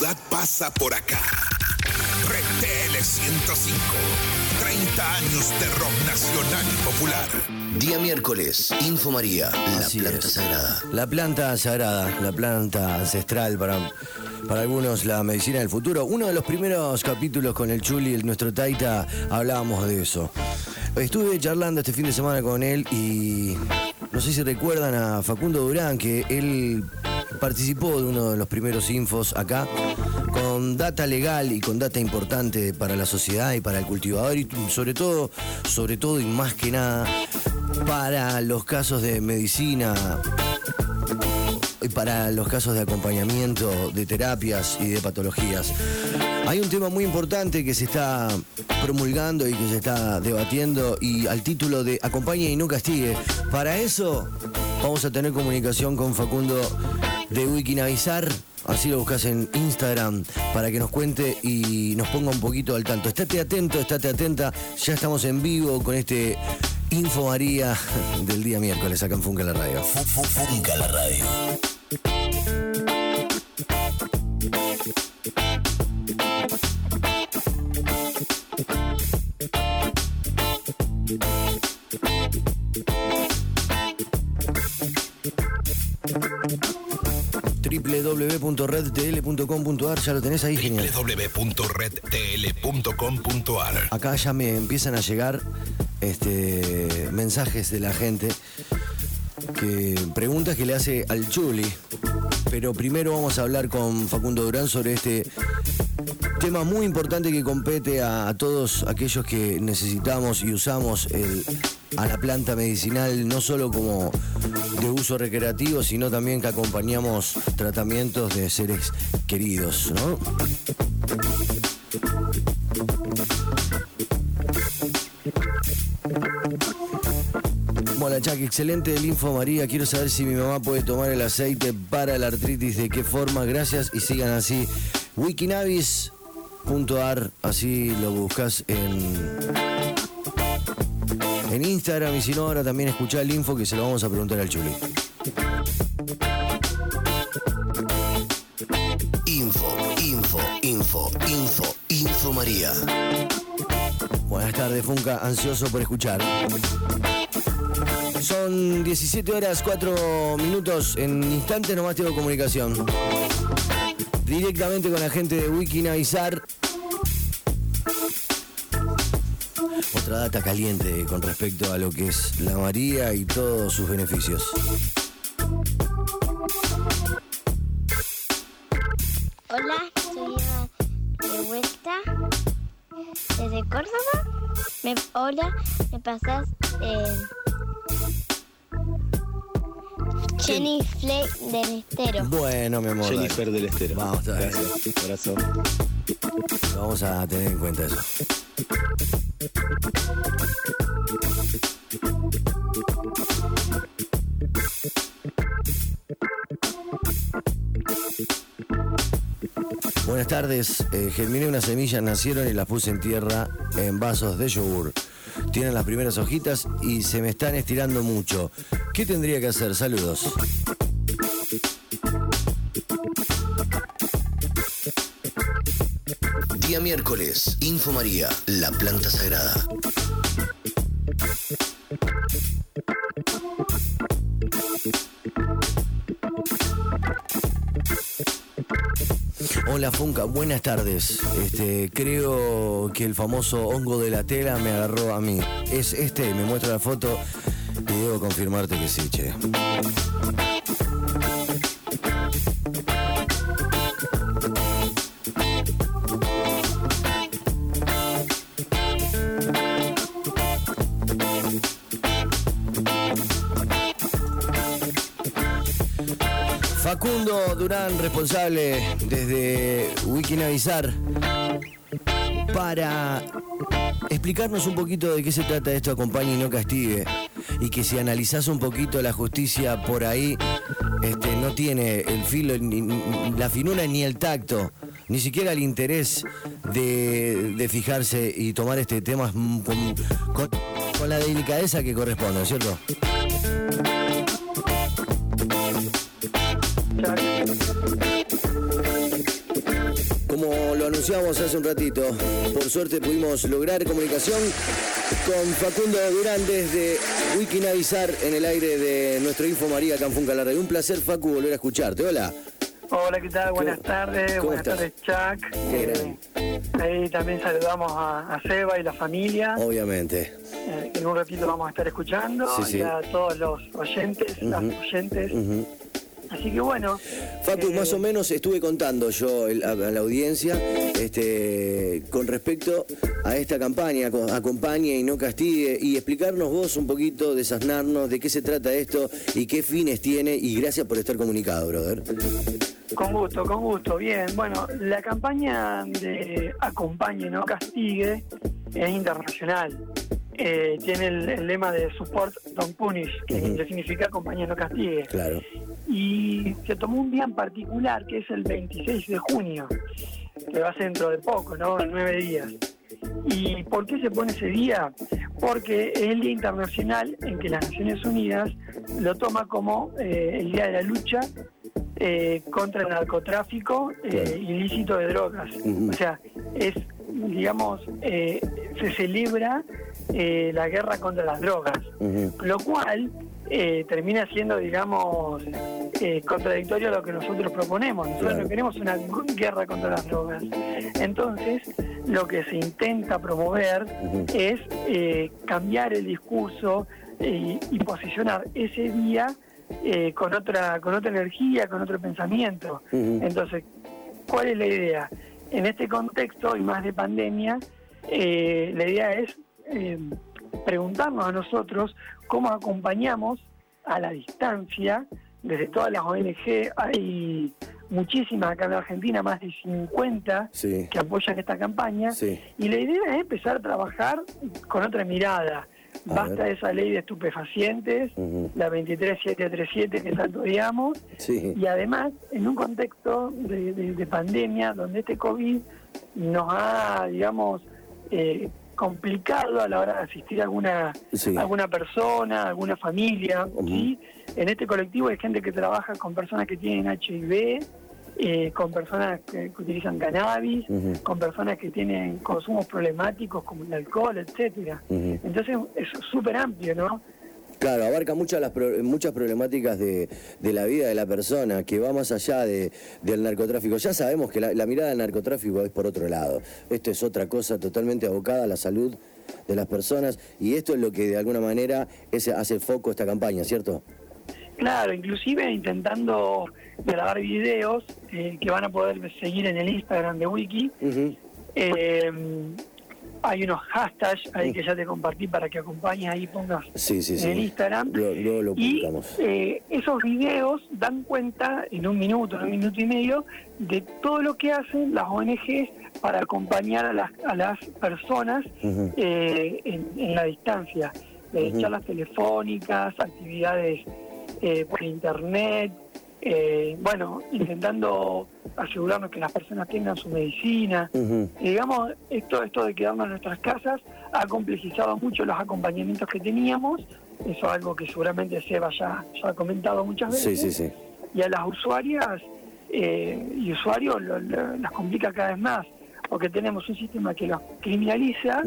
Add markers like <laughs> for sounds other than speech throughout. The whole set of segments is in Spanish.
ciudad pasa por acá. Red TL 105. 30 años de rock nacional y popular. Día miércoles, Info María, la Así planta es. sagrada. La planta sagrada, la planta ancestral para, para algunos, la medicina del futuro. Uno de los primeros capítulos con el Chuli, el, nuestro Taita, hablábamos de eso. Estuve charlando este fin de semana con él y no sé si recuerdan a Facundo Durán, que él participó de uno de los primeros infos acá con data legal y con data importante para la sociedad y para el cultivador y sobre todo, sobre todo y más que nada para los casos de medicina y para los casos de acompañamiento de terapias y de patologías. Hay un tema muy importante que se está promulgando y que se está debatiendo y al título de Acompañe y no castigue. Para eso vamos a tener comunicación con Facundo de Wikinavizar. Así lo buscas en Instagram para que nos cuente y nos ponga un poquito al tanto. Estate atento, estate atenta. Ya estamos en vivo con este Info María <laughs> del día miércoles acá en Funca la Radio. Fu- fu- Funca la radio. www.redtl.com.ar, ya lo tenés ahí, genial. www.redtl.com.ar Acá ya me empiezan a llegar este, mensajes de la gente que preguntas que le hace al Chuli. Pero primero vamos a hablar con Facundo Durán sobre este tema muy importante que compete a, todos aquellos que necesitamos y usamos a la planta medicinal, no solo como de uso recreativo, sino también que acompañamos tratamientos de seres queridos, ¿no? Hola Chuck, excelente el info María. Quiero saber si mi mamá puede tomar el aceite para la artritis, de qué forma. Gracias y sigan así. Wikinavis.ar, así lo buscas en, en Instagram y si no, ahora también escuchá el info que se lo vamos a preguntar al Chuli. Info, info, info, info, Info María. Buenas tardes, Funca, ansioso por escuchar. Son 17 horas 4 minutos. En instantes nomás tengo comunicación. Directamente con la gente de Wikinavizar. Otra data caliente con respecto a lo que es la María y todos sus beneficios. Hola, soy de vuelta desde Córdoba. Me, hola, me pasas eh, Jenny Flake del Estero. Bueno, mi amor. dale. Jennifer del Estero. Vamos, bien. Gracias, abrazo. Vamos a tener en cuenta eso. Buenas tardes. Eh, germiné unas semillas, nacieron y las puse en tierra en vasos de yogur. Tienen las primeras hojitas y se me están estirando mucho. ¿Qué tendría que hacer? Saludos. Día miércoles, Info María, la planta sagrada. Hola Funca, buenas tardes. Este, creo que el famoso hongo de la tela me agarró a mí. Es este, me muestra la foto y debo confirmarte que sí, che. Facundo Durán, responsable desde Wikinavizar, para explicarnos un poquito de qué se trata esto, acompañe y no castigue. Y que si analizás un poquito la justicia por ahí, este, no tiene el filo, la finura ni el tacto, ni siquiera el interés de, de fijarse y tomar este tema con, con- la delicadeza que corresponde, ¿no es ¿cierto? como lo anunciamos hace un ratito, por suerte pudimos lograr comunicación con Facundo Durán desde Wikinavizar en el aire de nuestro Info María Canfunca la red. Un placer, Facu, volver a escucharte. Hola. Hola, ¿qué tal? Buenas tardes, ¿Cómo buenas estás? tardes, Chuck. Eh, ahí también saludamos a, a Seba y la familia. Obviamente. Eh, en un ratito vamos a estar escuchando Sí, sí. y a todos los oyentes, las oyentes. Ujú. Así que bueno, Facu, Eh, más o menos estuve contando yo el- a, a la audiencia este, con respecto a esta campaña, co- acompañe y no castigue, y explicarnos vos un poquito, desasnarnos de qué se trata esto y qué fines tiene, y gracias por estar comunicado, brother. con gusto, con gusto. Bien, bueno, la campaña de Acompañe, no castigue es internacional. Eh, tiene el, el lema de Support, Don't Punish, que significa Acompañe, no castigue. Claro. y se tomó un día en particular que es el 26 de junio, que va a ser dentro de poco, ¿no? En nueve días. ¿Y por qué se pone ese día? Porque es el Día Internacional en que las Naciones Unidas lo toma como eh, el Día de la Lucha eh, contra el narcotráfico eh, ilícito de drogas. O sea, es, digamos, se celebra eh, la guerra contra las drogas lo cual eh, termina siendo, digamos, eh, contradictorio a lo que nosotros proponemos. Nosotros Claro. no queremos una guerra contra las drogas. Entonces, lo que se intenta promover es eh, cambiar el discurso eh, y posicionar ese día eh, con otra con otra energía, con otro pensamiento. Entonces, ¿cuál es la idea? En este contexto y más de pandemia, la idea es eh, preguntarnos a nosotros cómo acompañamos a la distancia, desde todas las ONG, hay muchísimas acá en Argentina, más de 50 Sí. que apoyan esta campaña, Sí. y la idea es empezar a trabajar con otra mirada. A Basta ver. esa ley de estupefacientes, Ujú. la 23737 que tanto odiamos, Sí. y además en un contexto de, de- de pandemia donde este COVID nos ha, digamos, eh, complicado a la hora de asistir a alguna, Sí. alguna persona, alguna familia. ¿sí? En este colectivo hay gente que trabaja con personas que tienen HIV, eh, con personas que, que utilizan cannabis, con personas que tienen consumos problemáticos como el alcohol, etcétera. Entonces es súper amplio, ¿no? Claro, abarca muchas las pro- muchas problemáticas de, de la vida de la persona, que va más allá de, del narcotráfico. Ya sabemos que la, la mirada del narcotráfico es por otro lado. Esto es otra cosa totalmente abocada a la salud de las personas y esto es lo que de alguna manera es, hace foco esta campaña, ¿cierto? Claro, inclusive intentando grabar videos eh, que van a poder seguir en el Instagram de Wiki. Eh, hay unos hashtags ahí que ya te compartí para que acompañes ahí pongas Sí, sí, sí. en Instagram. Luego, lo Y publicamos. eh, esos videos dan cuenta en un minuto, en un minuto y medio, de todo lo que hacen las ONGs para acompañar a las, a las personas eh, en, en la distancia. Eh. Charlas telefónicas, actividades eh, por internet, eh, bueno, intentando asegurarnos que las personas tengan su medicina. Y digamos, esto, esto de quedarnos en nuestras casas ha complejizado mucho los acompañamientos que teníamos. Eso es algo que seguramente Seba ya, ya ha comentado muchas veces. sí, sí. Y a las usuarias eh, y usuarios lo- lo- las complica cada vez más, porque tenemos un sistema que los criminaliza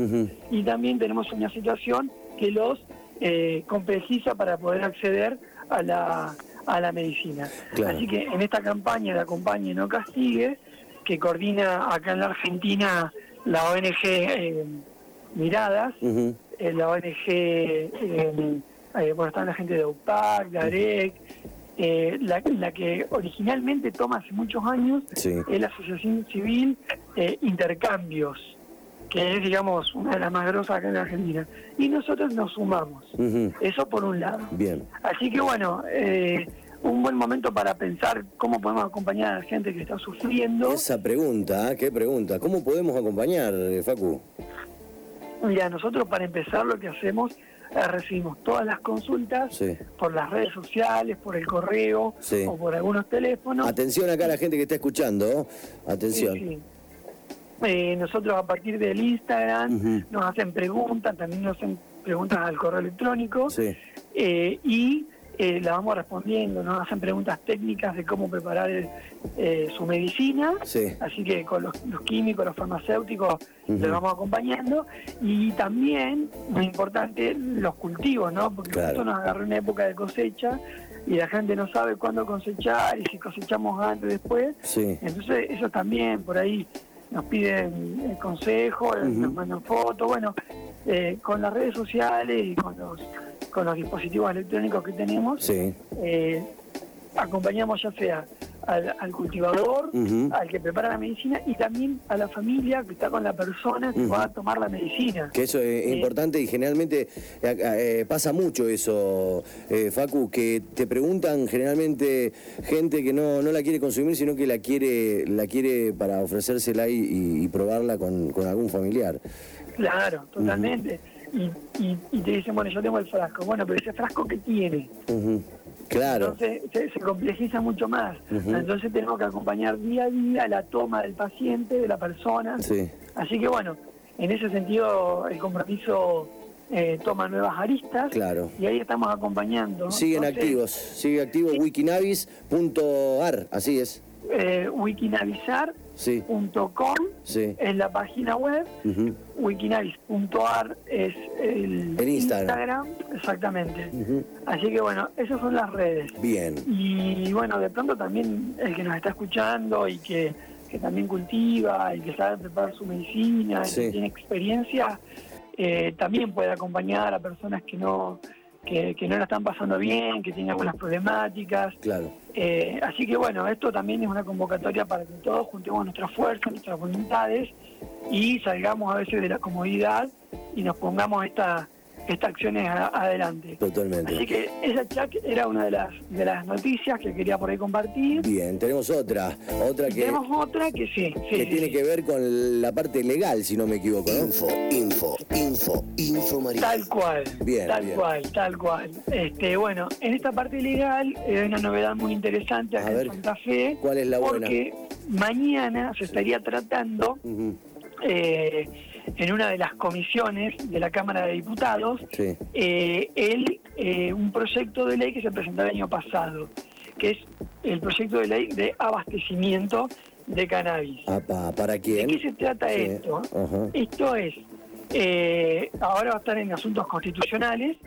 y también tenemos una situación que los eh, complejiza para poder acceder a la, a la medicina. Claro. Así que en esta campaña de Acompañe No Castigue, que coordina acá en la Argentina la ONG eh, Miradas, eh, la ONG, eh, bueno, está la gente de UPAC, de AREC, eh, la, la que originalmente toma hace muchos años Sí. es la Asociación Civil eh, Intercambios, que es, digamos, una de las más grosas acá en Argentina. Y nosotros nos sumamos. Eso por un lado. Bien. Así que bueno, eh, un buen momento para pensar cómo podemos acompañar a la gente que está sufriendo. Esa pregunta, ¿eh? ¿qué pregunta? ¿Cómo podemos acompañar, eh, Facu? Mira, nosotros para empezar lo que hacemos es recibimos todas las consultas Sí. por las redes sociales, por el correo Sí. o por algunos teléfonos. Atención acá a la gente que está escuchando. Atención. Sí, sí. Eh, nosotros a partir del Instagram nos hacen preguntas, también nos hacen preguntas al correo electrónico Sí. eh, y eh, la vamos respondiendo, nos hacen preguntas técnicas de cómo preparar eh, su medicina, Sí. así que con los, los químicos, los farmacéuticos, Ujú. los vamos acompañando, y también, muy importante, los cultivos, ¿no? Porque Claro. justo nos agarró una época de cosecha y la gente no sabe cuándo cosechar y si cosechamos antes o después, Sí. entonces ellos también por ahí nos piden eh, consejo, nos mandan fotos, bueno, eh, con las redes sociales y con los con los dispositivos electrónicos que tenemos, Sí. eh, acompañamos ya sea al, al cultivador, al que prepara la medicina y también a la familia que está con la persona que va a tomar la medicina. Que eso es Sí. importante y generalmente eh, eh, pasa mucho eso, eh, Facu, que te preguntan generalmente gente que no, no la quiere consumir, sino que la quiere la quiere para ofrecérsela y, y- y probarla con, con algún familiar. Claro, totalmente. y, y- y te dicen, bueno, yo tengo el frasco. Bueno, pero ese frasco que tiene, Ujú. Claro. Entonces se, se complejiza mucho más. Entonces tenemos que acompañar día a día la toma del paciente, de la persona. Sí. Así que bueno, en ese sentido el compromiso eh, toma nuevas aristas Claro. y ahí estamos acompañando. Siguen Entonces, activos, sigue activo wikinavis.ar, así es. Eh, wikinavisar.com Sí, sí. es la página web, Ujú. wikinavis.ar es el, El Instagram. exactamente. Así que bueno, esas son las redes. Bien. Y bueno, de pronto también el que nos está escuchando y que, que también cultiva y que sabe preparar su medicina, y que tiene experiencia, eh, también puede acompañar a personas que no que, que no la están pasando bien, que tienen algunas problemáticas. Claro. Eh, así que bueno, esto también es una convocatoria para que todos juntemos nuestras fuerzas, nuestras voluntades y salgamos a veces de la comodidad y nos pongamos esta, estas acciones a- adelante. Totalmente. Así que esa Chuck era una de las de las noticias que quería por ahí compartir. Bien, tenemos otra, otra que, tenemos otra que sí, sí, que sí, tiene sí. que ver con la parte legal, si no me equivoco, ¿no? Info, info, info, info María. Tal cual, Bien, tal bien. cual, tal cual. Este, bueno, en esta parte legal eh, hay una novedad muy interesante acá A ver, en Santa Fe. ¿cuál es la buena? Porque mañana se estaría tratando eh, en una de las comisiones de la Cámara de Diputados Sí. eh, el, eh, un proyecto de ley que se presentó el año pasado, que es el proyecto de ley de abastecimiento de cannabis. Apa, ¿Para ¿De quién? qué se trata Sí, esto? Esto es, eh, ahora va a estar en asuntos constitucionales,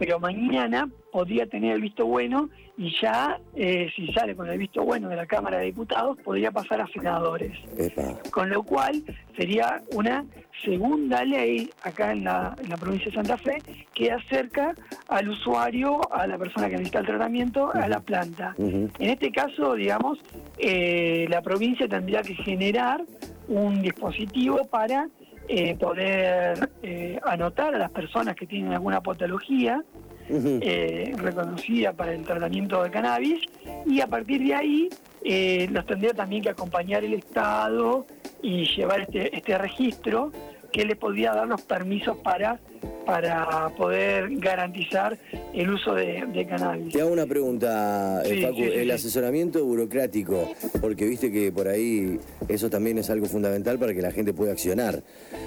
pero mañana podría tener el visto bueno y ya, eh, si sale con el visto bueno de la Cámara de Diputados, podría pasar a senadores. Epa. Con lo cual sería una segunda ley acá en la, en la provincia de Santa Fe que acerca al usuario, a la persona que necesita el tratamiento, a la planta. En este caso, digamos, eh, la provincia tendría que generar un dispositivo para eh, poder eh, anotar a las personas que tienen alguna patología eh, reconocida para el tratamiento de cannabis y a partir de ahí eh, los tendría también que acompañar el Estado y llevar este, este registro que les podría dar los permisos para, para poder garantizar el uso de, de cannabis. Te hago una pregunta, eh, Sí, Facu. sí, sí, el asesoramiento burocrático, porque viste que por ahí eso también es algo fundamental para que la gente pueda accionar.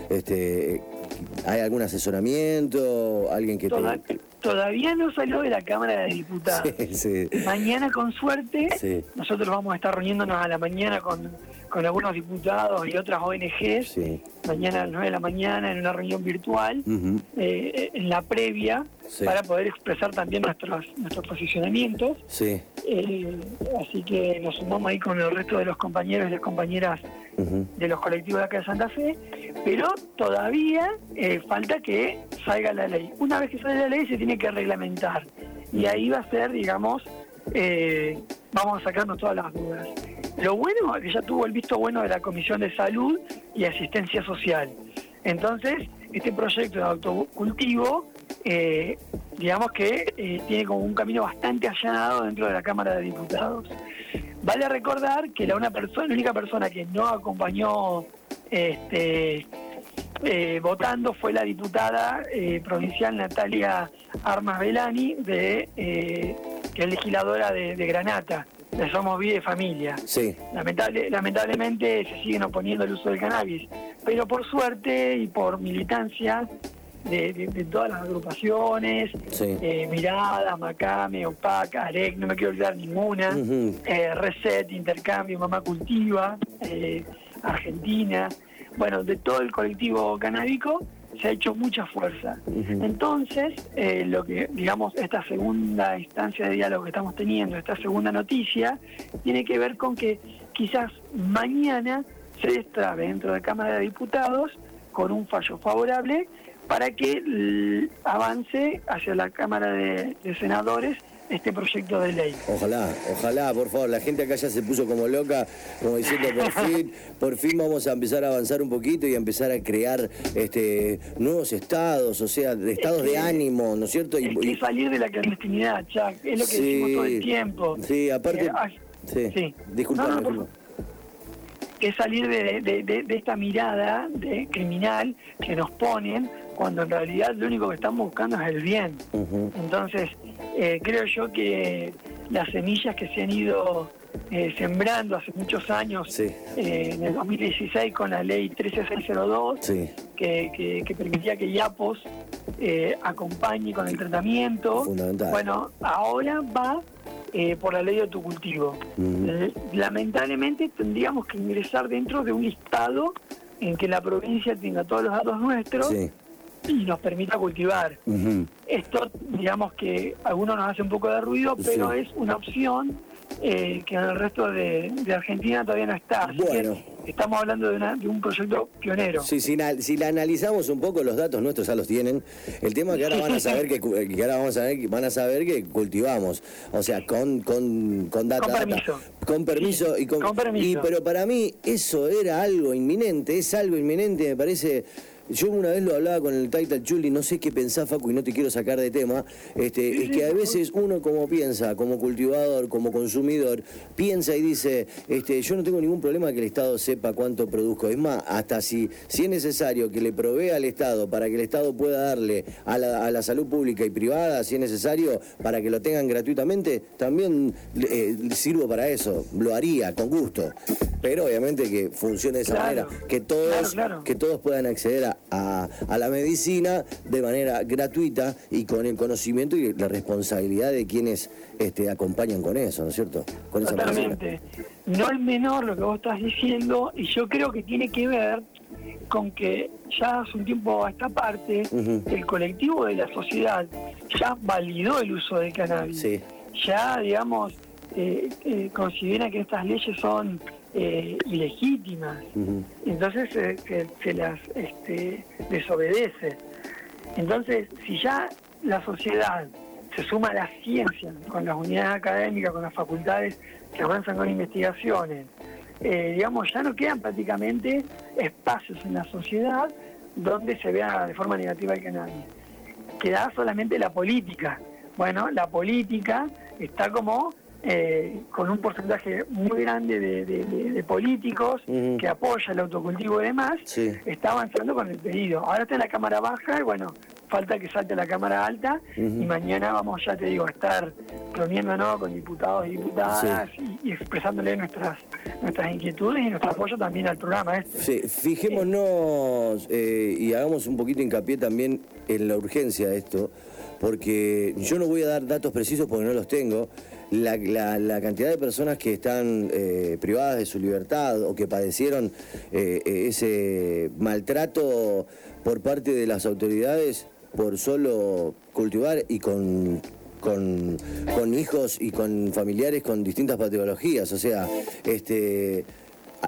Este, ¿Hay algún asesoramiento? ¿Alguien que Toda- te...? todavía no salió de la Cámara de Diputados. <laughs> Mañana, con suerte, nosotros vamos a estar reuniéndonos a la mañana con, con algunos diputados y otras ONGs. Sí. Mañana a las 9 de la mañana en una reunión virtual, eh, en la previa, Sí. para poder expresar también nuestros, nuestros posicionamientos. Sí. Eh, así que nos sumamos ahí con el resto de los compañeros y las compañeras de los colectivos de acá de Santa Fe, pero todavía eh, falta que salga la ley. Una vez que sale la ley se tiene que reglamentar y ahí va a ser, digamos, eh, vamos a sacarnos todas las dudas. Lo bueno es que ya tuvo el visto bueno de la Comisión de Salud y Asistencia Social. Entonces, este proyecto de autocultivo, eh, digamos que eh, tiene como un camino bastante allanado dentro de la Cámara de Diputados. Vale recordar que la, una persona, la única persona que no acompañó este, eh, votando fue la diputada eh, provincial Natalia Armas Belani, de, eh, que es legisladora de, de Granata, Somos Vida y Familia. Sí. Lamentable, lamentablemente se siguen oponiendo al uso del cannabis, pero por suerte y por militancia de, de- de todas las agrupaciones, Sí. eh, Mirada, Macame, Opaca, Arec, no me quiero olvidar ninguna, eh, Reset, Intercambio, Mamá Cultiva, eh, Argentina, bueno, de todo el colectivo canábico se ha hecho mucha fuerza. Entonces, eh, lo que, digamos, esta segunda instancia de diálogo que estamos teniendo, esta segunda noticia, tiene que ver con que quizás mañana se destrabe dentro de la Cámara de Diputados con un fallo favorable para que avance hacia la Cámara de, de Senadores este proyecto de ley. Ojalá, ojalá, por favor. La gente acá ya se puso como loca, como diciendo por <laughs> fin, por fin vamos a empezar a avanzar un poquito y a empezar a crear este nuevos estados, o sea, de estados de que- ánimo, ¿no es cierto? Y- que y- salir de la clandestinidad, Chuck, es lo que Sí. decimos todo el tiempo. Sí, aparte- Eh, ay, sí. sí. Disculpa, No, no, por que salir de, de- de- de esta mirada de criminal que nos ponen cuando en realidad lo único que estamos buscando es el bien. Entonces, eh, creo yo que las semillas que se han ido eh, sembrando hace muchos años, Sí. eh, en el 2016 con la ley 13602, Sí. que, que- que permitía que IAPOS eh, acompañe con el tratamiento. Bueno, ahora va eh, por la ley de autocultivo. Lamentablemente tendríamos que ingresar dentro de un listado en que la provincia tenga todos los datos nuestros Sí. Y nos permita cultivar. Esto, digamos que a algunos nos hace un poco de ruido, pero Sí. es una opción eh, que en el resto de, de Argentina todavía no está. Así que Bueno. estamos hablando de, una- de un proyecto pionero. Sí, si, na- si la analizamos un poco, los datos nuestros ya los tienen. El tema es que ahora van a saber que, cu- que ahora vamos a ver que van a saber que cultivamos, o sea, con con con data, Con data. permiso. con permiso y con, Con permiso. y pero para mí eso era algo inminente, es algo inminente, me parece. Yo una vez lo hablaba con el Taita Chuli, no sé qué pensá Facu y no te quiero sacar de tema, este, es que a veces uno como piensa, como cultivador, como consumidor, piensa y dice, este, yo no tengo ningún problema que el Estado sepa cuánto produzco. Es más, hasta si, si es necesario que le provea al Estado para que el Estado pueda darle a la, a la salud pública y privada, si es necesario, para que lo tengan gratuitamente, también eh, sirvo para eso, lo haría con gusto. Pero obviamente que funcione de esa Claro. manera, que todos, Claro, claro. que todos puedan acceder a, a- a la medicina de manera gratuita y con el conocimiento y la responsabilidad de quienes este, acompañan con eso, ¿no es cierto? Con esa. Totalmente. No es menor lo que vos estás diciendo y yo creo que tiene que ver con que ya hace un tiempo a esta parte el colectivo de la sociedad ya validó el uso del cannabis. Sí. Ya, digamos, eh, eh, considera que estas leyes son eh, ilegítimas. Ujú. Entonces se, se- se las este, desobedece. Entonces, si ya la sociedad se suma a la ciencia, con las unidades académicas, con las facultades que avanzan con investigaciones, eh, digamos, ya no quedan prácticamente espacios en la sociedad donde se vea de forma negativa el cannabis. Queda solamente la política. Bueno, la política está como eh, con un porcentaje muy grande de, de- de- de políticos que apoya el autocultivo y demás, Sí. está avanzando con el pedido. Ahora está en la Cámara Baja y bueno, falta que salte a la Cámara Alta y mañana vamos, ya te digo, a estar reuniéndonos con diputados y diputadas y, y expresándole nuestras nuestras inquietudes y nuestro apoyo también al programa este. Sí, fijémonos eh, y hagamos un poquito hincapié también en la urgencia de esto, porque yo no voy a dar datos precisos porque no los tengo. La, cantidad de personas que están eh, privadas de su libertad o que padecieron eh, eh, ese maltrato por parte de las autoridades por solo cultivar y con con, con hijos y con familiares con distintas patologías. O sea, este,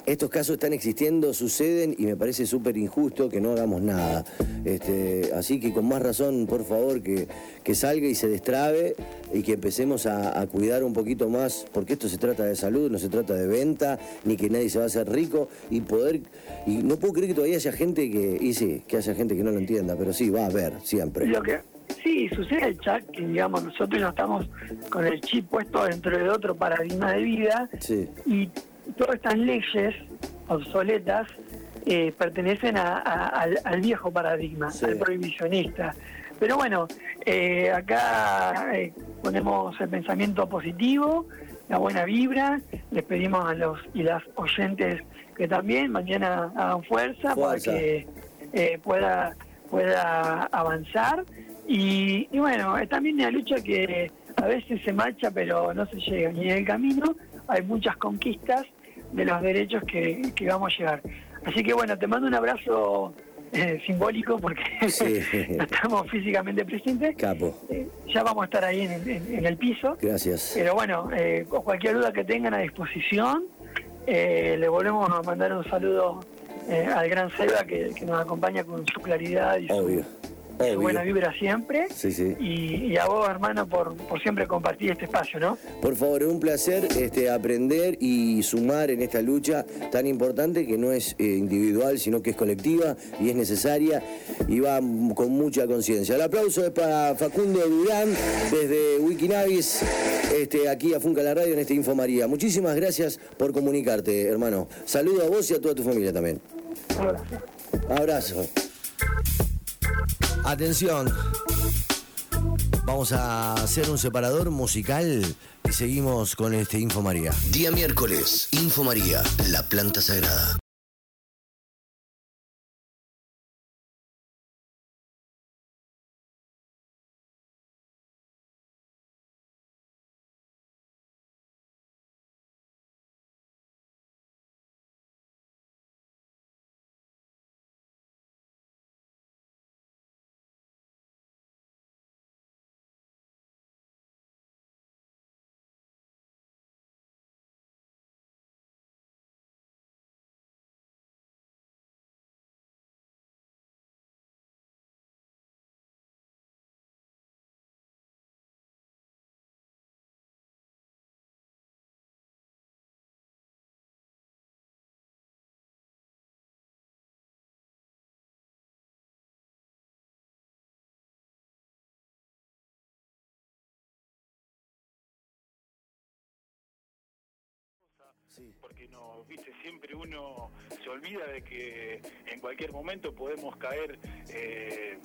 estos casos están existiendo, suceden y me parece súper injusto que no hagamos nada. Este, así que con más razón, por favor, que, que salga y se destrabe y que empecemos a, a cuidar un poquito más, porque esto se trata de salud, no se trata de venta, ni que nadie se va a hacer rico y poder... Y no puedo creer que todavía haya gente que... Y sí, que haya gente que no lo entienda, pero sí, va a haber, siempre. Lo que sí sucede el chat que digamos nosotros ya estamos con el chip puesto dentro de otro paradigma de vida Sí. y todas estas leyes obsoletas eh, pertenecen a- a- al, al viejo paradigma, Sí. al prohibicionista. Pero bueno, eh, acá eh, ponemos el pensamiento positivo, la buena vibra, les pedimos a los y las oyentes que también mañana hagan fuerza, para que eh, pueda pueda avanzar. Y, y bueno, es también una lucha que a veces se marcha pero no se llega. Y en el camino hay muchas conquistas de los derechos que, que vamos a llegar. Así que bueno, te mando un abrazo eh, simbólico porque <laughs> Sí. no <laughs> estamos físicamente presentes. Capo. Eh, ya vamos a estar ahí en, el- en- en el piso. Gracias. Pero bueno, eh, cualquier duda que tengan a disposición, eh, le volvemos a mandar un saludo al gran Seba que, que nos acompaña con su claridad y su, Obvio. Obvio. buena vibra siempre. Sí, sí. Y, y a vos, hermano, por, por siempre compartir este espacio, ¿no? Por favor, es un placer este, aprender y sumar en esta lucha tan importante que no es eh, individual, sino que es colectiva y es necesaria y va con mucha conciencia. El aplauso es para Facundo Durán desde Wikinavis, este, aquí a Funca la Radio en este Info María. Muchísimas gracias por comunicarte, hermano. Saludo a vos y a toda tu familia también. Un abrazo. Abrazo. Atención. Vamos a hacer un separador musical y seguimos con este Info María. Día miércoles, Info María, la planta sagrada. Porque no, viste, siempre uno se olvida de que en cualquier momento podemos caer eh,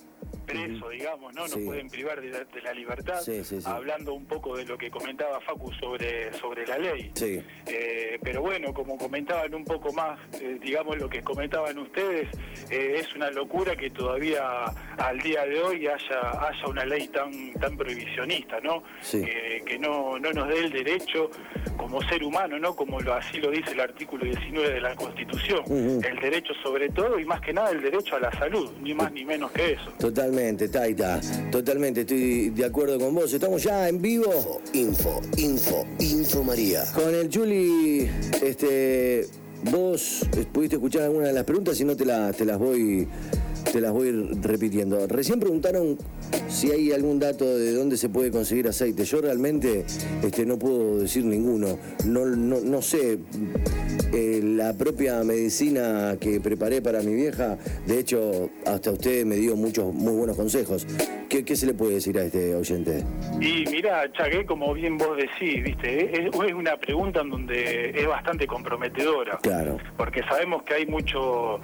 preso, digamos, ¿no? Nos Sí. pueden privar de la, de la libertad. Sí, sí, sí. Hablando un poco de lo que comentaba Facu sobre, sobre la ley. Sí. Eh, pero bueno, como comentaban un poco más, eh, digamos lo que comentaban ustedes, eh, es una locura que todavía al día de hoy haya haya una ley tan tan prohibicionista, ¿no? Sí. Que, que no, no nos dé el derecho como ser humano, ¿no? Como lo, así lo dice el artículo 19 de la Constitución, el derecho sobre todo y más que nada el derecho a la salud, ni más ni menos que eso. Totalmente, Taita. Totalmente, estoy de acuerdo con vos. Estamos ya en vivo Info, info, info María. con el Juli. Este, vos pudiste escuchar alguna de las preguntas y no te, la- te las voy te las voy repitiendo. Recién preguntaron si hay algún dato de dónde se puede conseguir aceite. Yo realmente este, no puedo decir ninguno. No, no, no sé. Eh, la propia medicina que preparé para mi vieja, de hecho, hasta usted me dio muchos muy buenos consejos. ¿Qué, qué se le puede decir a este oyente? Y mira, Chagué, como bien vos decís, viste, es, es una pregunta en donde es bastante comprometedora. Claro. Porque sabemos que hay mucho,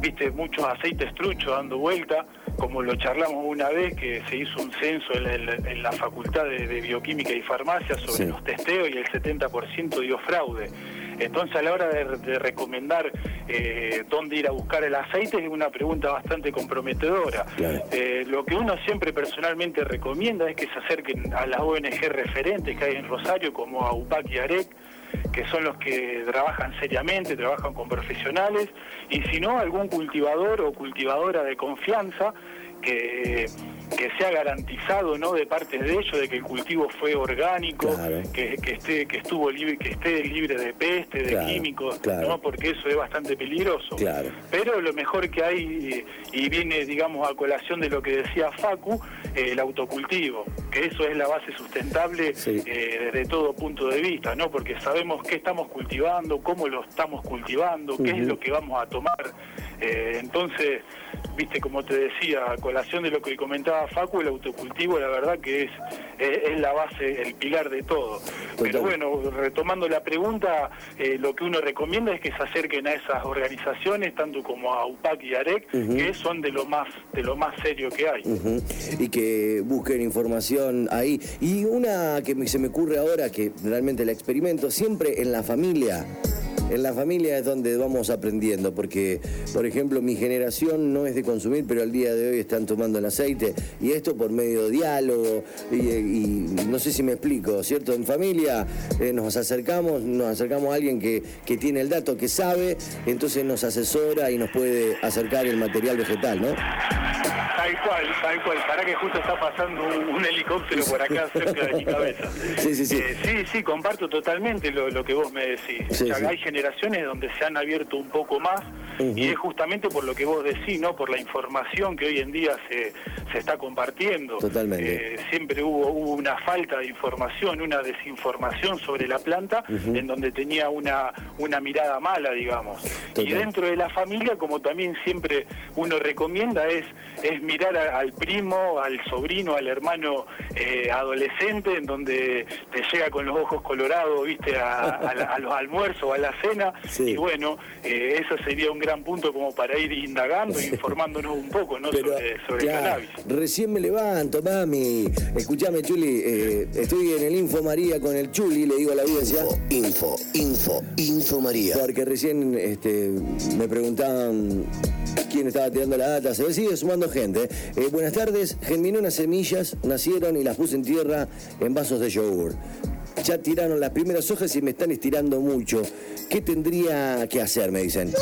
viste, muchos aceites truchos dando vuelta, como lo charlamos una vez que se hizo un censo en, el- en la Facultad de, de Bioquímica y Farmacia sobre Sí. los testeos y el 70% dio fraude. Entonces a la hora de, de recomendar eh, dónde ir a buscar el aceite es una pregunta bastante comprometedora. Claro. Eh, lo que uno siempre personalmente recomienda es que se acerquen a las ONG referentes que hay en Rosario, como a UPAC y AREC, que son los que trabajan seriamente, trabajan con profesionales, y si no, algún cultivador o cultivadora de confianza que, que sea garantizado no de parte de ellos de que el cultivo fue orgánico, Claro. que, que esté que estuvo libre, que esté libre de peste, de Claro, químicos, claro. ¿no? porque eso es bastante peligroso. Pero lo mejor que hay, y viene, digamos, a colación de lo que decía Facu, eh, el autocultivo, que eso es la base sustentable Sí. eh, desde todo punto de vista, ¿no? Porque sabemos qué estamos cultivando, cómo lo estamos cultivando, qué es lo que vamos a tomar. Eh, entonces, viste, como te decía, a colación de lo que comentaba Facu, el autocultivo, la verdad que es, es, es la base, el pilar de todo. Pero bueno, retomando la pregunta, eh, lo que uno recomienda es que se acerquen a esas organizaciones, tanto como a UPAC y AREC, que son de lo más de lo más serio que hay. Y que busquen información ahí. Y una que se me ocurre ahora, que realmente la experimento, siempre en la familia, en la familia es donde vamos aprendiendo, porque, por ejemplo, mi generación no es de consumir, pero al día de hoy están tomando el aceite, y esto por medio de diálogo, y, y no sé si me explico, ¿cierto? En familia eh, nos acercamos, nos acercamos a alguien que, que tiene el dato, que sabe, entonces nos asesora y nos puede acercar el material vegetal, ¿no? Tal cual, tal cual. Para que justo está pasando un, un helicóptero por acá cerca de mi cabeza. Sí, sí, sí. Eh, sí, sí, comparto totalmente lo, lo que vos me decís. Sí, O sea, sí. Hay generaciones donde se han abierto un poco más y es justamente por lo que vos decís, ¿no? Por la información que hoy en día se, se está compartiendo. Totalmente. Eh, siempre hubo, hubo una falta de información, una desinformación sobre la planta, en donde tenía una, una mirada mala, digamos. Total. Y dentro de la familia, como también siempre uno recomienda, es, es mirar a- al primo, al sobrino, al hermano eh, adolescente, en donde te llega con los ojos colorados, viste, a, a la- a los almuerzos a la cena. Sí. Y bueno, eh, eso sería un gran punto como para ir indagando e <laughs> informándonos un poco, ¿no? Pero, sobre sobre el cannabis. recién me levanto, mami. Escuchame, Chuli, eh, estoy en el Info María con el Chuli, le digo a la audiencia. Info, info, info María. Porque recién este, me preguntaban quién estaba tirando la data. Se sigue sumando gente. Eh, buenas tardes. Germiné unas semillas, nacieron y las puse en tierra en vasos de yogur. Ya tiraron las primeras hojas y me están estirando mucho. ¿Qué tendría que hacer? Me dicen. <laughs>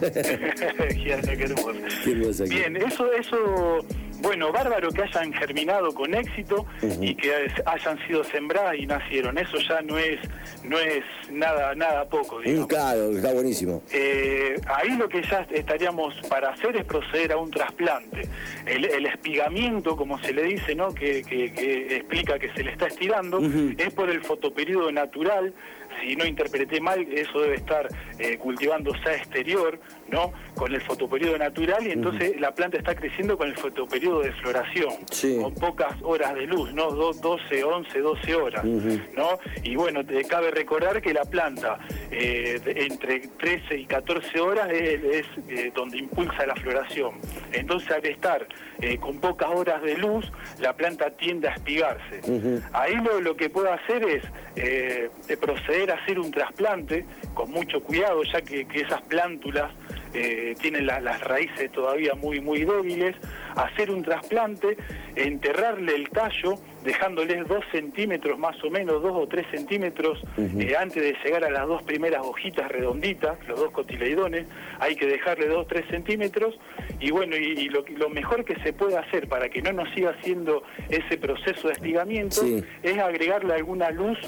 <laughs> Qué hermoso. Qué hermoso aquí. Bien, eso, eso, bueno, bárbaro que hayan germinado con éxito y que hayan sido sembradas y nacieron. Eso ya no es, no es nada, nada poco, digamos. claro, está buenísimo. Eh, ahí lo que ya estaríamos para hacer es proceder a un trasplante. El, el espigamiento, como se le dice, ¿no? que, que- que explica que se le está estirando, es por el fotoperiodo natural. Si no interpreté mal, eso debe estar eh, cultivándose a exterior, ¿no? Con el fotoperiodo natural y entonces la planta está creciendo con el fotoperiodo de floración, Sí. con pocas horas de luz, ¿no? Do- 12, 11, 12 horas, ¿no? Y bueno, te cabe recordar que la planta eh, entre 13 y 14 horas es, es, eh, donde impulsa la floración. Entonces al estar eh, con pocas horas de luz, la planta tiende a espigarse. Ahí lo, lo que puedo hacer es de proceder a hacer un trasplante con mucho cuidado, ya que, que esas plántulas eh, tienen la- las raíces todavía muy muy débiles, hacer un trasplante, enterrarle el tallo, dejándoles dos centímetros más o menos, dos o tres centímetros eh, antes de llegar a las dos primeras hojitas redonditas, los dos cotileidones, hay que dejarle dos o tres centímetros y bueno, y, y lo, lo mejor que se puede hacer para que no nos siga haciendo ese proceso de espigamiento Sí. es agregarle alguna luz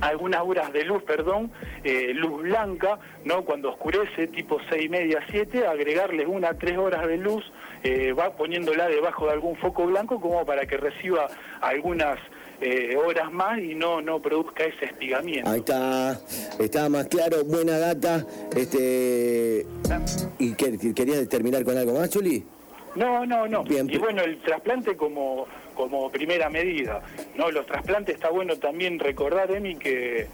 algunas horas de luz, perdón, eh, luz blanca, ¿no? Cuando oscurece, tipo seis y media, siete, agregarles una tres horas de luz, eh, va poniéndola debajo de algún foco blanco como para que reciba algunas eh, horas más y no, no produzca ese espigamiento. Ahí está, está más claro, buena data. Este, ¿Y qué- querías terminar con algo más, Chuli? No, no, no. Bien, y bueno, el trasplante como, como primera medida. No, los trasplantes está bueno también recordar, Emi, que,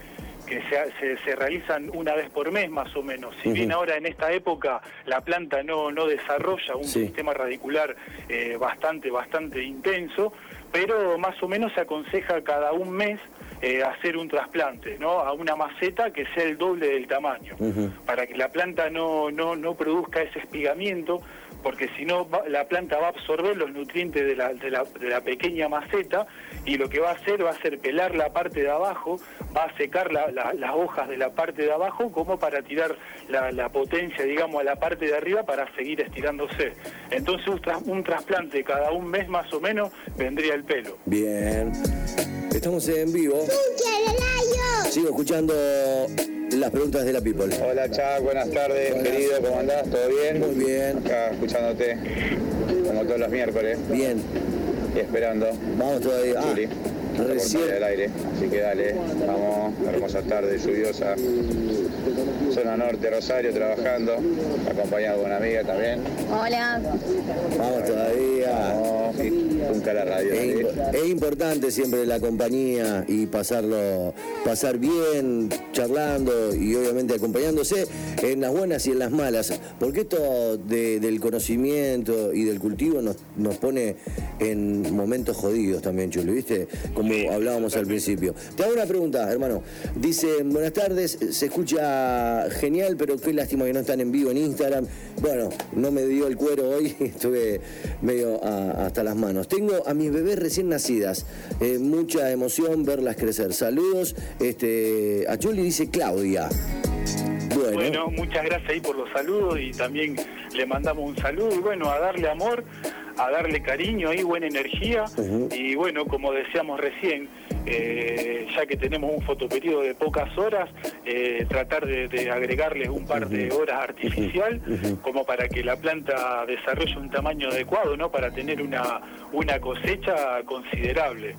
que se, se, se realizan una vez por mes más o menos. Si bien ahora en esta época la planta no, no desarrolla un Sí. sistema radicular eh, bastante, bastante intenso, pero más o menos se aconseja cada un mes eh, hacer un trasplante, ¿no? A una maceta que sea el doble del tamaño, para que la planta no, no, no produzca ese espigamiento, porque si no la planta va a absorber los nutrientes de la, de, la, pequeña maceta y lo que va a hacer va a ser pelar la parte de abajo, va a secar la- la- las hojas de la parte de abajo como para tirar la, potencia, digamos, a la parte de arriba para seguir estirándose. Entonces un, un trasplante cada un mes más o menos vendría el pelo. Bien. Estamos en vivo. Sigo escuchando las preguntas de la People. Hola Chuck, buenas tardes, querido, ¿cómo andás? ¿Todo bien? Muy bien. Acá escuchándote, como todos los miércoles, Bien. y esperando. Vamos todavía. Ah, Juli, recién. del aire, así que dale, vamos, hermosa tarde, lluviosa. Zona norte, Rosario, trabajando, acompañado de una amiga también. Hola, Vamos todavía. Vamos, y la radio, Es, importante siempre la compañía y pasarlo, pasar bien, charlando y obviamente acompañándose en las buenas y en las malas, porque esto de- del conocimiento y del cultivo nos, nos pone en momentos jodidos también, Chuli, ¿viste? Como hablábamos al principio. Te hago una pregunta, hermano. Dice, buenas tardes, se escucha genial, pero qué lástima que no están en vivo en Instagram. Bueno, no me dio el cuero hoy, <laughs> estuve medio a- hasta las manos. Tengo a mis bebés recién nacidas, eh, mucha emoción verlas crecer. Saludos, este, a Chuli dice Claudia. Bueno, Bueno, muchas gracias ahí por los saludos y también le mandamos un saludo y bueno, a darle amor, a darle cariño y buena energía. Y bueno, como decíamos recién, eh, ya que tenemos un fotoperiodo de pocas horas, eh, tratar de, de agregarles un par de horas artificial como para que la planta desarrolle un tamaño adecuado, ¿no? Para tener una, una cosecha considerable.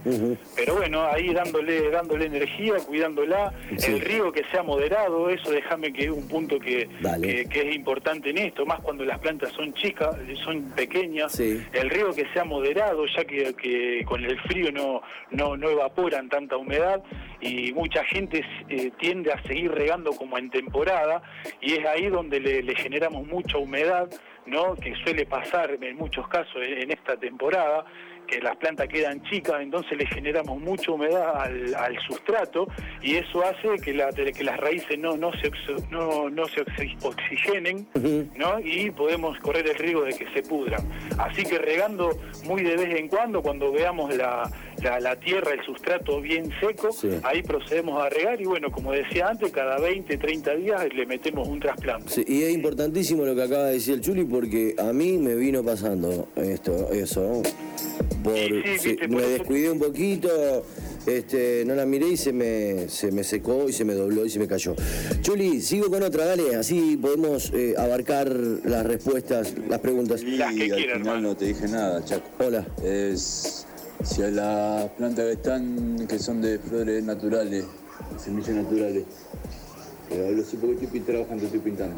Pero bueno, ahí dándole, dándole energía, cuidándola, Sí. el riego que sea moderado, eso déjame que es un punto que, que, que es importante en esto, más cuando las plantas son chicas, son pequeñas, Sí. el riego que sea moderado, ya que, que con el frío no, no, no evaporan tanta humedad y mucha gente eh, tiende a seguir regando como en temporada y es ahí donde le, le generamos mucha humedad, ¿no? que suele pasar en muchos casos en, esta temporada que las plantas quedan chicas, entonces le generamos mucha humedad al, al sustrato y eso hace que, la, que las raíces no, no se, oxi- no, no se oxi- oxigenen ¿no? y podemos correr el riesgo de que se pudran. Así que regando muy de vez en cuando, cuando veamos la, la, la tierra, el sustrato bien seco, Sí. ahí procedemos a regar y bueno, como decía antes, cada 20, 30 días le metemos un trasplante. Sí, y es importantísimo lo que acaba de decir el Chuli porque a mí me vino pasando esto, eso. Por, Sí, sí, sí, viste, me por descuidé un poquito, este, no la miré y se me, se me secó y se me dobló y se me cayó. Chuli, sigo con otra, dale, así podemos eh, abarcar las respuestas, las preguntas. Las que Y al quiera, final hermano. no te dije nada, Chaco. Hola. Es si a las plantas que están, que son de flores naturales, semillas naturales, pero hablo así porque estoy trabajando, estoy pintando.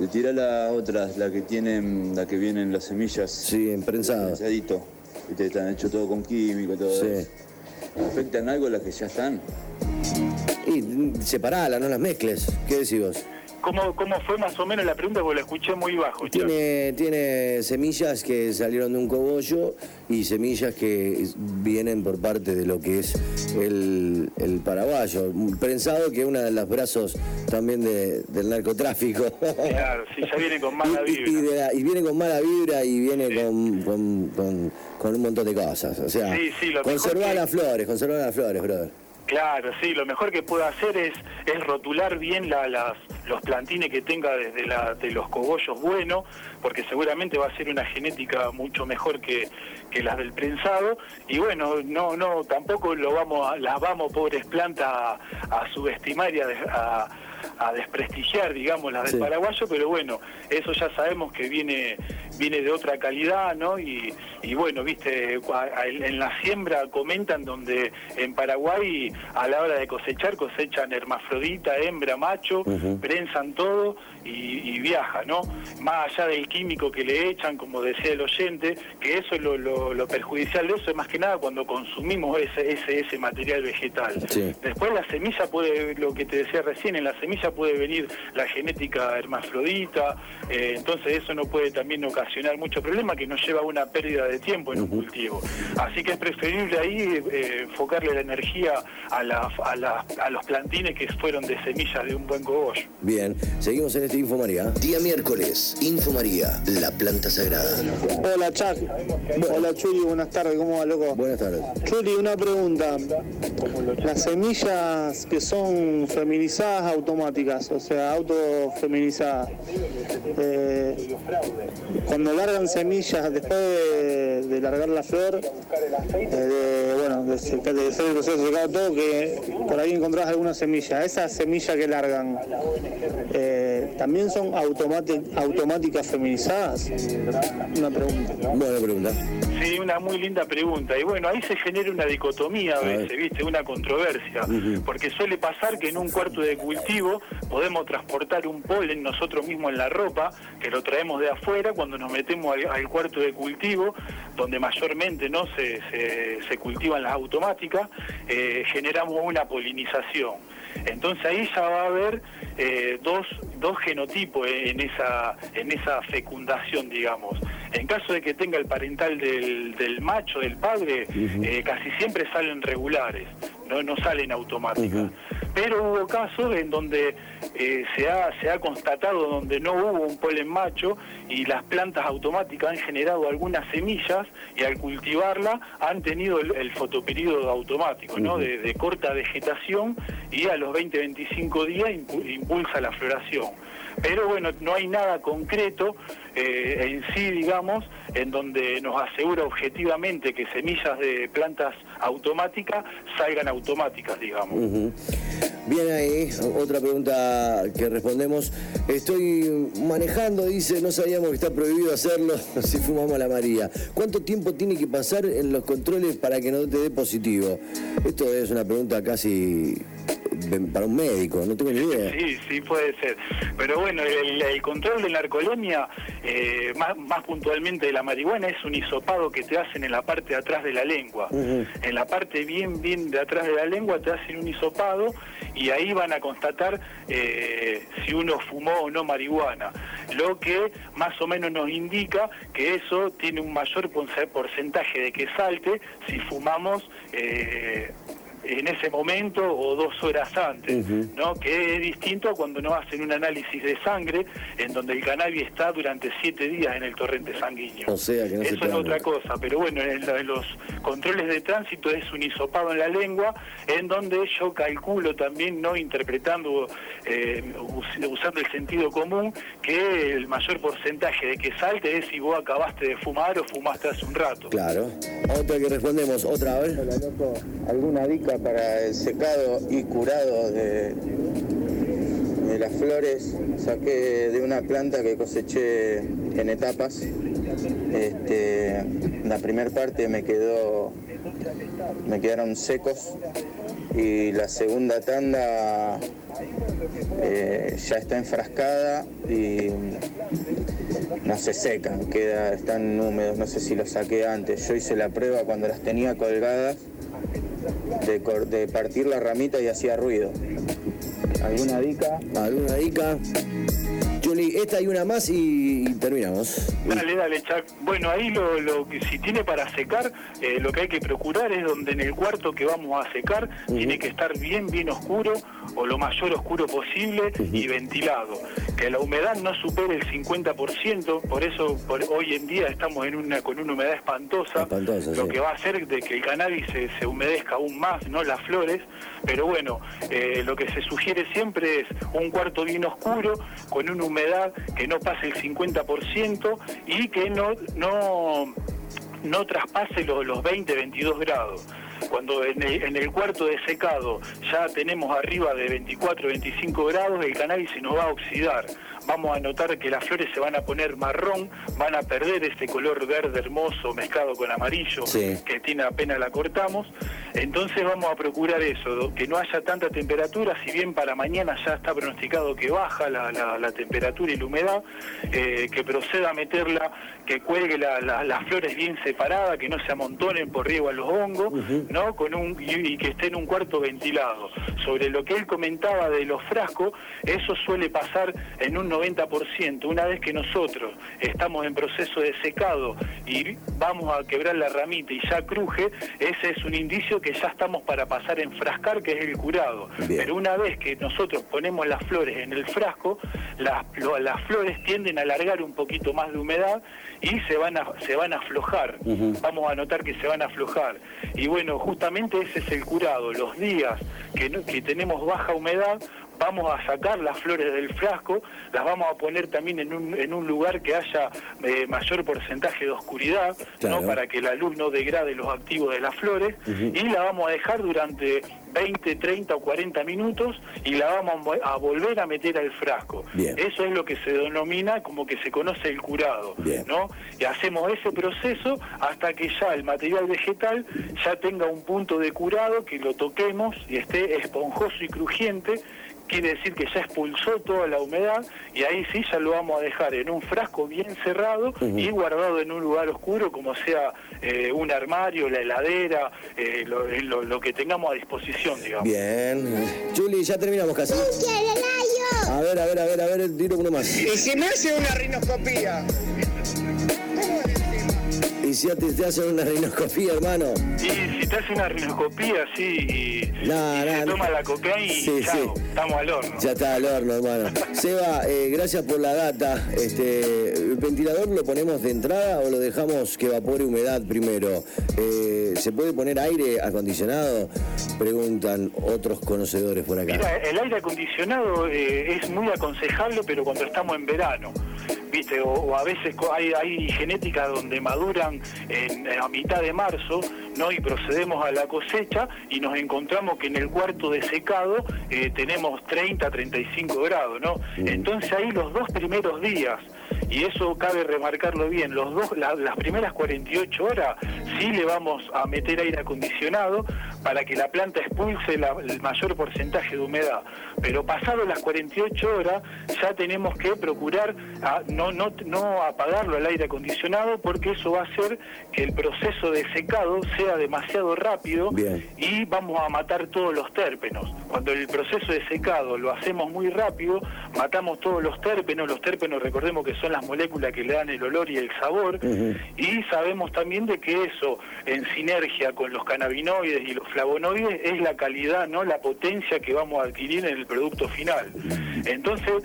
Le tira las otras, la que tienen, la que vienen las semillas. Sí, en prensado. Prensadito. Viste, están hechos todo con químico, todo Sí. eso. ¿Afectan algo las que ya están? Y mm, separala, no las mezcles. ¿Qué decís vos? ¿Cómo, ¿Cómo fue más o menos la pregunta? Porque la escuché muy bajo. Tiene, tiene semillas que salieron de un cogollo y semillas que vienen por parte de lo que es el, el paraguayo. Un Prensado que es uno de los brazos también de- del narcotráfico. Claro, sí, ya viene con mala Y- <laughs> y- y, vibra. de la- y viene con mala vibra y viene con, con, con- con un montón de cosas. O sea, Sí, sí, conservar las flores, conservar las flores, brother. Claro, sí, lo mejor que puedo hacer es, es rotular bien la- las, los plantines que tenga desde de los cogollos buenos, porque seguramente va a ser una genética mucho mejor que, que las del prensado. Y bueno, no, no, tampoco lo vamos a, las vamos, pobres plantas, a, subestimar y a- a desprestigiar, digamos, las del Sí. paraguayo, pero bueno, eso ya sabemos que viene viene de otra calidad, ¿no? Y, y bueno, viste, en la siembra comentan donde en Paraguay a la hora de cosechar cosechan hermafrodita, hembra, macho, prensan todo y, y viaja, ¿no? Más allá del químico que le echan, como decía el oyente, que eso es lo, lo- lo perjudicial de eso, es más que nada cuando consumimos ese, ese, ese material vegetal. Sí. Después la semilla puede, lo que te decía recién, en la semilla puede venir la genética hermafrodita, eh, entonces eso no puede también ocasionar mucho problema que nos lleva a una pérdida de tiempo en un cultivo. Así que es preferible ahí eh, enfocarle la energía a, la- a, la- a los plantines que fueron de semillas de un buen cogollo. Bien, seguimos en este Info María. Día miércoles, Info María, la planta sagrada. Hola, Chuck. Hola, Chuli, buenas tardes, ¿cómo va, loco? Buenas tardes. Chuli, una pregunta. Las semillas que son feminizadas automáticas, o sea, autofeminizadas, eh, cuando largan semillas después de, de largar la flor, eh, de, bueno, de, de hacer el proceso secado todo, que por ahí encontrás alguna semilla. Esas semillas que largan, eh, ¿también son automáti- automáticas feminizadas? Una pregunta. Buena pregunta. Sí, una muy linda pregunta. Y bueno, ahí se genera una dicotomía a veces, ¿viste? Una controversia. Porque suele pasar que en un cuarto de cultivo podemos transportar un polen nosotros mismos en la ropa, que lo traemos de afuera, cuando nos metemos al, al cuarto de cultivo, donde mayormente no se, se, se cultivan las automáticas, eh, generamos una polinización. Entonces ahí ya va a haber eh, dos, dos genotipos en esa, en esa fecundación, digamos. En caso de que tenga el parental del, del macho, del padre, eh, casi siempre salen regulares, no, no salen automáticas. Pero hubo casos en donde eh, se, ha, se ha constatado donde no hubo un polen macho y las plantas automáticas han generado algunas semillas y al cultivarla han tenido el, el fotoperíodo automático, ¿no? de, de corta vegetación y a los 20-25 días impu- impulsa la floración. Pero bueno, no hay nada concreto eh, en sí, digamos, en donde nos asegura objetivamente que semillas de plantas automáticas salgan automáticas, digamos. Bien ahí, otra pregunta que respondemos. Estoy manejando, dice, no sabíamos que está prohibido hacerlo <laughs> si fumamos la María. ¿Cuánto tiempo tiene que pasar en los controles para que no te dé positivo? Esto es una pregunta casi para un médico, no tengo ni idea. Sí, sí, puede ser. Pero bueno, el, el control de la narcolemia, eh, más, más puntualmente de la marihuana, es un hisopado que te hacen en la parte de atrás de la lengua. En la parte bien, bien de atrás de la lengua te hacen un hisopado y ahí van a constatar eh, si uno fumó o no marihuana. Lo que más o menos nos indica que eso tiene un mayor porcentaje de que salte si fumamos... eh, en ese momento o dos horas antes, ¿no? Que es distinto a cuando nos hacen un análisis de sangre en donde el cannabis está durante siete días en el torrente sanguíneo. O sea que no se Eso es otra cosa, pero bueno, en, la- en los controles de tránsito es un hisopado en la lengua, en donde yo calculo también, no interpretando, eh, us- usando el sentido común, que el mayor porcentaje de que salte es si vos acabaste de fumar o fumaste hace un rato. Claro. Otra que respondemos, otra vez. ¿Alguna dica para el secado y curado de, las flores? Saqué de una planta que coseché en etapas. Este, la primera parte me quedó, me quedaron secos y la segunda tanda eh, ya está enfrascada y no se secan, queda, están húmedos, no sé si los saqué antes. Yo hice la prueba cuando las tenía colgadas de, de partir la ramita y hacía ruido. ¿Alguna dica? ¿Alguna dica? Esta y una más y, y terminamos. Dale, dale, Chuck. Bueno, ahí lo, lo que si tiene para secar, eh, lo que hay que procurar es donde en el cuarto que vamos a secar tiene que estar bien, bien oscuro o lo mayor oscuro posible y ventilado. Que la humedad no supere el 50%, por eso por- hoy en día estamos en una con una humedad espantosa, Espantosa, lo sí. que va a hacer de que el cannabis se, se humedezca aún más, no las flores. Pero bueno, eh, lo que se sugiere siempre es un cuarto bien oscuro, con una humedad que no pase el 50% y que no, no, no traspase los, los 20, 22 grados. Cuando en el, cuarto de secado ya tenemos arriba de 24, 25 grados, el cannabis se nos va a oxidar. Vamos a notar que las flores se van a poner marrón, van a perder este color verde hermoso mezclado con amarillo Sí. que tiene apenas la cortamos. Entonces vamos a procurar eso, que no haya tanta temperatura, si bien para mañana ya está pronosticado que baja la, la- la temperatura y la humedad, eh, que proceda a meterla, que cuelgue la- la- las flores bien separadas, que no se amontonen por arriba los hongos, ¿no? Con un, y, y que esté en un cuarto ventilado. Sobre lo que él comentaba de los frascos, eso suele pasar en un 90%. Una vez que nosotros estamos en proceso de secado y vamos a quebrar la ramita y ya cruje, ese es un indicio que ya estamos para pasar a enfrascar, que es el curado. Bien. Pero una vez que nosotros ponemos las flores en el frasco, las, lo- las flores tienden a alargar un poquito más de humedad y se van a, se van a aflojar. Vamos a notar que se van a aflojar. Y bueno, justamente ese es el curado. Los días que, no- que tenemos baja humedad, vamos a sacar las flores del frasco, las vamos a poner también en un, en un lugar que haya eh, mayor porcentaje de oscuridad, Claro. ¿no? para que la luz no degrade los activos de las flores, y la vamos a dejar durante 20, 30 o 40 minutos y la vamos a mo- a volver a meter al frasco. Bien. Eso es lo que se denomina como que se conoce el curado, Bien. ¿no? Y hacemos ese proceso hasta que ya el material vegetal ya tenga un punto de curado, que lo toquemos y esté esponjoso y crujiente, quiere decir que ya expulsó toda la humedad y ahí sí ya lo vamos a dejar en un frasco bien cerrado y guardado en un lugar oscuro como sea eh, un armario, la heladera, eh, lo, lo- lo que tengamos a disposición, digamos. Bien. Juli, ya terminamos casi. A ver, a ver, a ver, a ver, tiro uno más. Y si me hace una rinoscopía, ¿cómo si te, te hacen una rinoscopía, hermano. Y si te hace una rinoscopía, sí, y, No, y no, se no. toma la cocaína y Sí, chao, sí. estamos al horno. Ya está al horno, hermano. <laughs> Seba, eh, gracias por la data. Este, ¿El ventilador lo ponemos de entrada o lo dejamos que evapore humedad primero? Eh, ¿Se puede poner aire acondicionado? Preguntan otros conocedores por acá. Mira, el aire acondicionado eh, es muy aconsejable, pero cuando estamos en verano. ¿Viste? O, o a veces hay, hay genéticas donde maduran en- a mitad de marzo, ¿no? Y procedemos a la cosecha y nos encontramos que en el cuarto de secado eh, tenemos 30, 35 grados, ¿no? Entonces ahí los dos primeros días, y eso cabe remarcarlo bien, los dos, la- las primeras 48 horas sí le vamos a meter aire acondicionado para que la planta expulse la- el mayor porcentaje de humedad. Pero pasado las 48 horas ya tenemos que procurar a- no, no, no apagarlo al aire acondicionado porque eso va a hacer que el proceso de secado sea demasiado rápido Bien. y vamos a matar todos los térpenos. Cuando el proceso de secado lo hacemos muy rápido, matamos todos los térpenos. Los térpenos, recordemos que son las moléculas que le dan el olor y el sabor. Y sabemos también de que eso, en sinergia con los cannabinoides y los flavonoides, es la calidad, no la potencia que vamos a adquirir en el producto final. Entonces,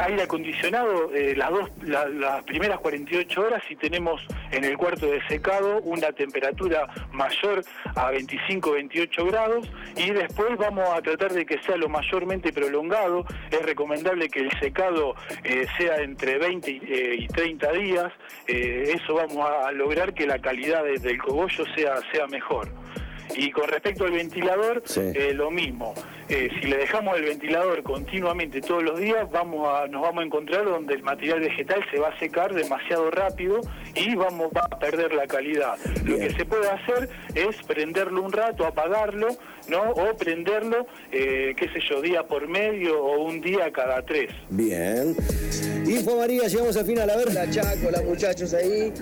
aire acondicionado, eh, las dos, la- las primeras 48 horas, si tenemos en el cuarto de secado una temperatura mayor a 25-28 grados y después vamos a tratar de que sea lo mayormente prolongado. Es recomendable que el secado eh, sea entre 20 y, eh, y 30 días. Eh, eso vamos a, lograr que la calidad de- del cogollo sea, sea mejor. Y con respecto al ventilador, Sí. eh, lo mismo. Eh, si le dejamos el ventilador continuamente todos los días, vamos a, nos vamos a encontrar donde el material vegetal se va a secar demasiado rápido y vamos va a perder la calidad. Lo que se puede hacer es prenderlo un rato, apagarlo, ¿no? O prenderlo, eh, qué sé yo, día por medio o un día cada tres. Bien. Info María, llegamos al final. A ver. Hola Chaco, hola muchachos ahí.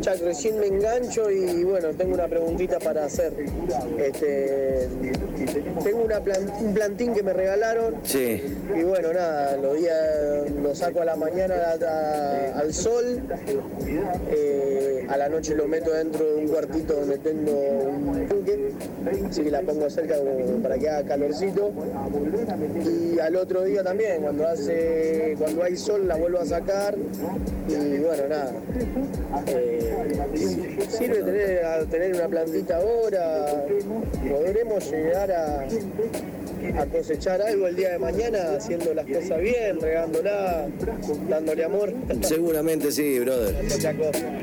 Chaco, recién me engancho y bueno, tengo una preguntita para hacer. Este, tengo una plan- un plantín que me regalaron Sí. y bueno, nada, lo, di a- lo saco a la mañana a- a- al sol, eh, a la noche lo meto dentro de un cuartito donde tengo un tanque, así que la pongo cerca para que haga calorcito. Y al otro día también, cuando hace, cuando hay sol la vuelvo a sacar y bueno, nada. Eh, sirve tener, a tener una plantita ahora, podremos llegar a, a cosechar algo el día de mañana haciendo las cosas bien, regándola, dándole amor. Seguramente sí, brother.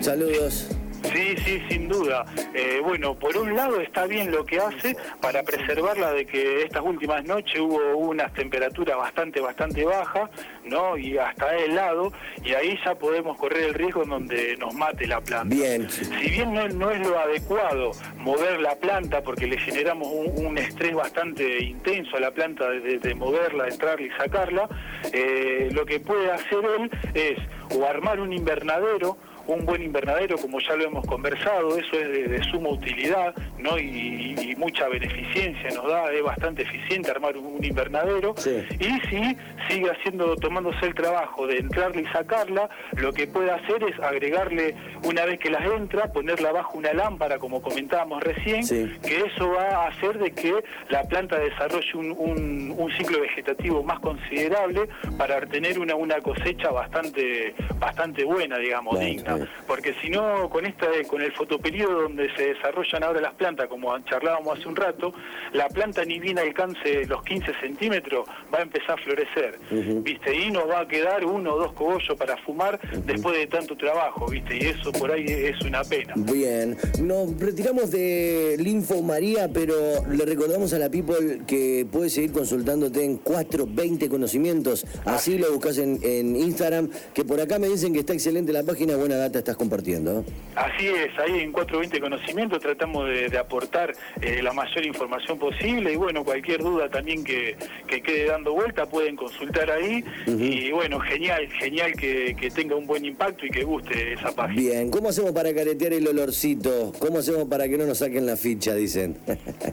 Saludos. Sí, sí, sin duda. Eh, bueno, por un lado está bien lo que hace para preservarla de que estas últimas noches hubo unas temperaturas bastante, bastante bajas, ¿no? Y hasta helado, y ahí ya podemos correr el riesgo en donde nos mate la planta. Bien. Si bien no, no es lo adecuado mover la planta porque le generamos un, un estrés bastante intenso a la planta de, de- de moverla, entrarla y sacarla, eh, lo que puede hacer él es o armar un invernadero, un buen invernadero, como ya lo hemos conversado, eso es de, de suma utilidad ¿no? y, y mucha beneficencia nos da, es bastante eficiente armar un, un invernadero. Sí. Y si sigue haciendo, tomándose el trabajo de entrarla y sacarla, lo que puede hacer es agregarle, una vez que las entra, ponerla bajo una lámpara, como comentábamos recién, Sí. que eso va a hacer de que la planta desarrolle un, un- un ciclo vegetativo más considerable para tener una, una cosecha bastante, bastante buena, digamos, digna. Porque si no, con esta, con el fotoperiodo donde se desarrollan ahora las plantas, como charlábamos hace un rato, la planta ni bien alcance los 15 centímetros, va a empezar a florecer, ¿viste? Y nos va a quedar uno o dos cogollos para fumar después de tanto trabajo, ¿viste? Y eso por ahí es una pena. Bien, nos retiramos de Linfo María, pero le recordamos a la people que puede seguir consultándote en 420 conocimientos. Así lo buscas en, en Instagram, que por acá me dicen que está excelente la página, buena data estás compartiendo. Así es, ahí en 420 Conocimiento tratamos de, de aportar eh, la mayor información posible y bueno, cualquier duda también que, que quede dando vuelta pueden consultar ahí y bueno, genial, genial que, que tenga un buen impacto y que guste esa página. Bien, ¿cómo hacemos para caretear el olorcito? ¿Cómo hacemos para que no nos saquen la ficha, dicen?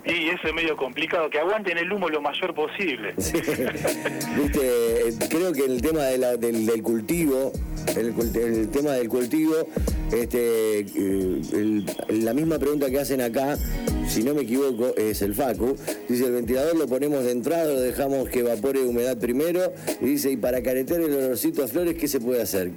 Y eso es medio complicado, que aguanten el humo lo mayor posible. Viste, eh, creo que el tema de la- del, del cultivo el, el tema del cultivo, este, eh, la misma pregunta que hacen acá, si no me equivoco, es el Facu. Dice, el ventilador lo ponemos de entrada, lo dejamos que evapore humedad primero. Y dice, y para caretear el olorcito a flores, ¿qué se puede hacer?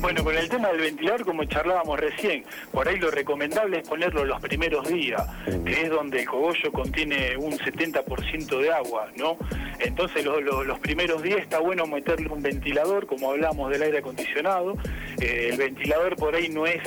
Bueno, con el tema del ventilador, como charlábamos recién, por ahí lo recomendable es ponerlo los primeros días, que es donde el cogollo contiene un 70% de agua, ¿no? Entonces lo- lo- los primeros días está bueno meterle un ventilador, como hablamos del aire acondicionado. Eh, el ventilador por ahí no es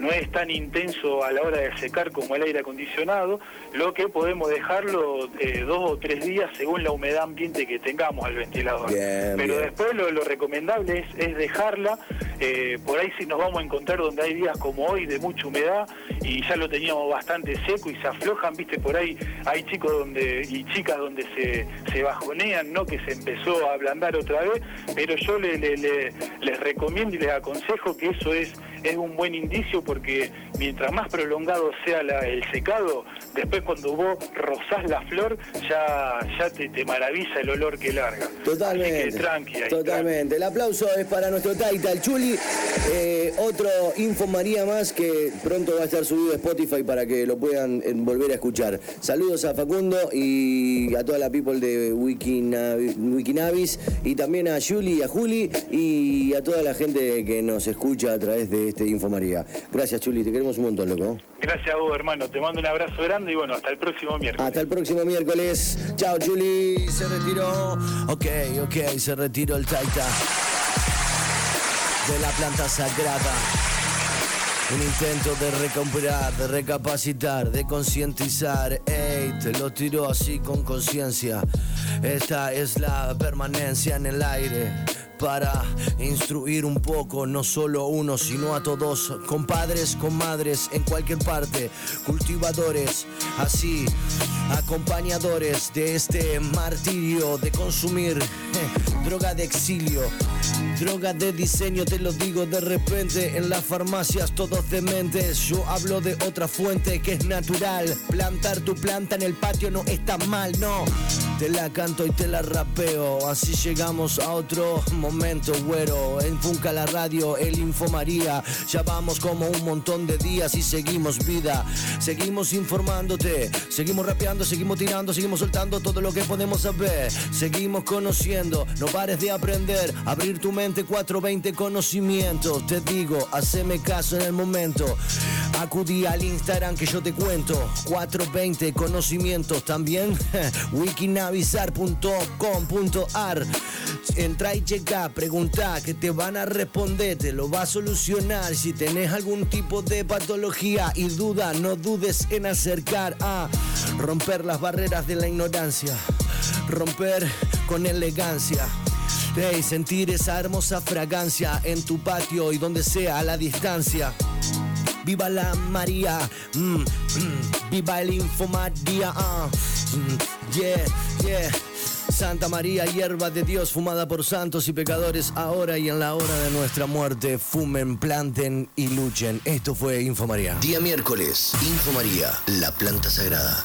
no es tan intenso a la hora de secar como el aire acondicionado, lo que podemos dejarlo eh, dos o tres días según la humedad ambiente que tengamos al ventilador. Bien, Pero bien. después lo, lo recomendable es, es dejarla, eh, por ahí si nos vamos a encontrar donde hay días como hoy de mucha humedad y ya lo teníamos bastante seco y se aflojan, viste, por ahí hay chicos donde y chicas donde se, se bajonean, ¿no? Que se empezó a ablandar otra vez, pero yo le- le- le- les recomiendo y les aconsejo que eso es, es un buen indicio porque mientras más prolongado sea la- el secado, después cuando vos rozás la flor, ya, ya te, te maravilla el olor que larga. Totalmente. Así que tranqui ahí, Totalmente. El aplauso es para nuestro Taita, el Chuli. Eh, otro Info María más que pronto va a estar subido a Spotify para que lo puedan eh, volver a escuchar. Saludos a Facundo y a toda la people de Wikinavi- Wikinavis y también a Juli y a Juli y a toda la gente que nos escucha a través de este Info María. Gracias, Chuli. Te queremos un montón, loco. Gracias a vos, hermano. Te mando un abrazo grande y bueno, hasta el próximo miércoles. Hasta el próximo miércoles. Chao, Juli. Se retiró. Ok, ok, se retiró el Taita de la planta sagrada. Un intento de recuperar, de recapacitar, de concientizar. Ey, te lo tiró así con conciencia. Esta es la permanencia en el aire. Para instruir un poco, no solo uno, sino a todos, compadres, comadres, en cualquier parte, cultivadores, así, acompañadores de este martirio de consumir eh, droga de exilio, droga de diseño, te lo digo de repente, en las farmacias todos dementes, yo hablo de otra fuente que es natural, plantar tu planta en el patio no está mal, no, te la canto y te la rapeo, así llegamos a otro momento, güero, en Funca la radio, el Info María, ya vamos como un montón de días y seguimos vida, seguimos informándote, seguimos rapeando, seguimos tirando, seguimos soltando todo lo que podemos saber, seguimos conociendo, no pares de aprender, abrir tu mente 420 conocimientos, te digo, haceme caso en el momento, acudí al Instagram que yo te cuento, 420 conocimientos también, <laughs> wikinavizar.com.ar, entra y checa, pregunta que te van a responder, te lo va a solucionar, si tenés algún tipo de patología y duda, no dudes en acercar a romper las barreras de la ignorancia, romper con elegancia. Hey, sentir esa hermosa fragancia en tu patio y donde sea a la distancia. Viva la María, mm, mm, viva el Infomaría, ah, mm, yeah, yeah. Santa María, hierba de Dios, fumada por santos y pecadores, ahora y en la hora de nuestra muerte, fumen, planten y luchen. Esto fue Infomaría. Día miércoles, Info María, la planta sagrada.